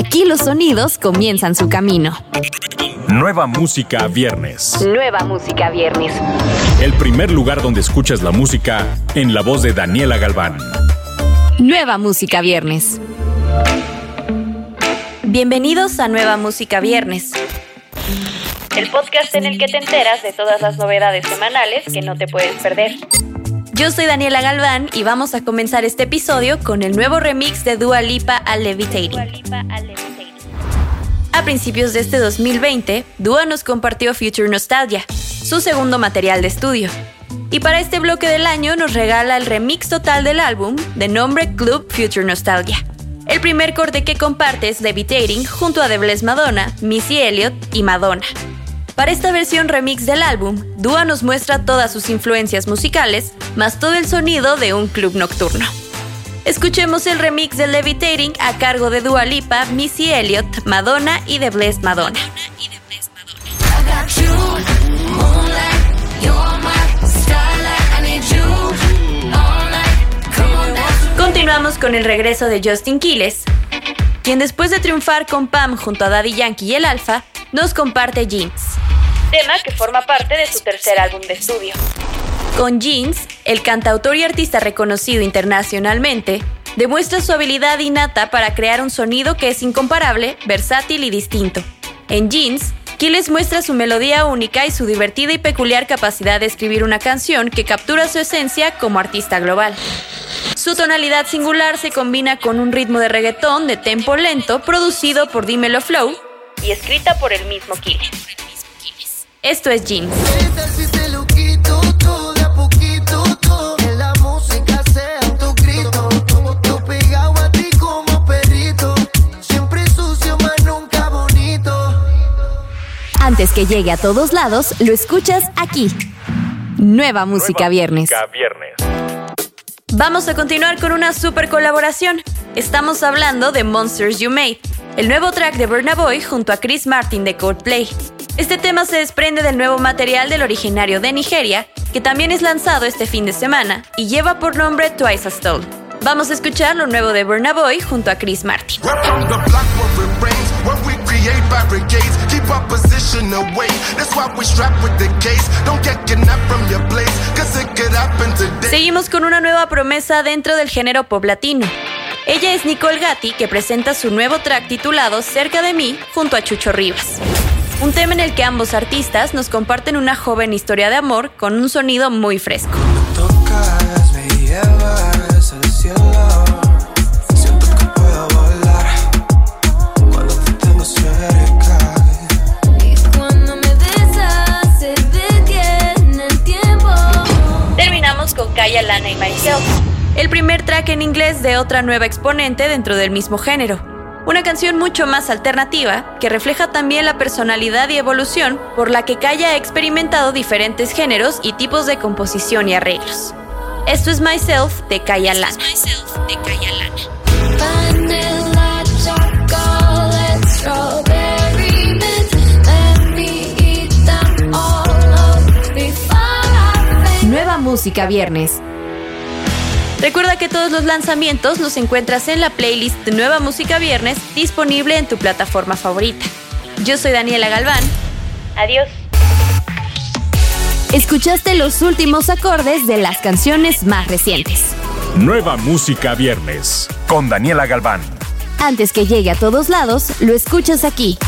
Aquí los sonidos comienzan su camino. Nueva música viernes. Nueva música viernes. El primer lugar donde escuchas la música en la voz de Daniela Galván. Nueva música viernes. Bienvenidos a Nueva Música Viernes. El podcast en el que te enteras de todas las novedades semanales que no te puedes perder. Yo soy Daniela Galván y vamos a comenzar este episodio con el nuevo remix de Dua Lipa a Levitating. A principios de este 2020, Dua nos compartió Future Nostalgia, su segundo material de estudio. Y para este bloque del año nos regala el remix total del álbum, de nombre Club Future Nostalgia. El primer corte que comparte es Levitating junto a The Bless Madonna, Missy Elliott y Madonna. Para esta versión remix del álbum, Dua nos muestra todas sus influencias musicales, más todo el sonido de un club nocturno. Escuchemos el remix de Levitating a cargo de Dua Lipa, Missy Elliott, Madonna y The Bless Madonna. Continuamos con el regreso de Justin Quiles, quien después de triunfar con Pam junto a Daddy Yankee y el Alfa, nos comparte Jeans, tema que forma parte de su tercer álbum de estudio. Con Jeans, el cantautor y artista reconocido internacionalmente demuestra su habilidad innata para crear un sonido que es incomparable, versátil y distinto. En Jeans, Quiles muestra su melodía única y su divertida y peculiar capacidad de escribir una canción que captura su esencia como artista global. Su tonalidad singular se combina con un ritmo de reggaetón de tempo lento producido por Dimelo Flow y escrita por el mismo Quiles. Esto es Jeans. Antes que llegue a todos lados, lo escuchas aquí. Nueva Música Viernes. Vamos a continuar con una super colaboración. Estamos hablando de Monsters You Made, el nuevo track de Burna Boy junto a Chris Martin de Coldplay. Este tema se desprende del nuevo material del originario de Nigeria, que también es lanzado este fin de semana y lleva por nombre Twice as Tall. Vamos a escuchar lo nuevo de Burna Boy junto a Chris Martin. Seguimos con una nueva promesa dentro del género pop latino. Ella es Nicole Gatti, que presenta su nuevo track titulado Cerca de mí junto a Chucho Rivas. Un tema en el que ambos artistas nos comparten una joven historia de amor con un sonido muy fresco. Track en inglés de otra nueva exponente dentro del mismo género. Una canción mucho más alternativa que refleja también la personalidad y evolución por la que Kaya ha experimentado diferentes géneros y tipos de composición y arreglos. Esto es Myself de Kaya Lana. Nueva Música Viernes. Recuerda que todos los lanzamientos los encuentras en la playlist de Nueva Música Viernes disponible en tu plataforma favorita. Yo soy Daniela Galván. Adiós. Escuchaste los últimos acordes de las canciones más recientes. Nueva música viernes con Daniela Galván. Antes que llegue a todos lados, lo escuchas aquí.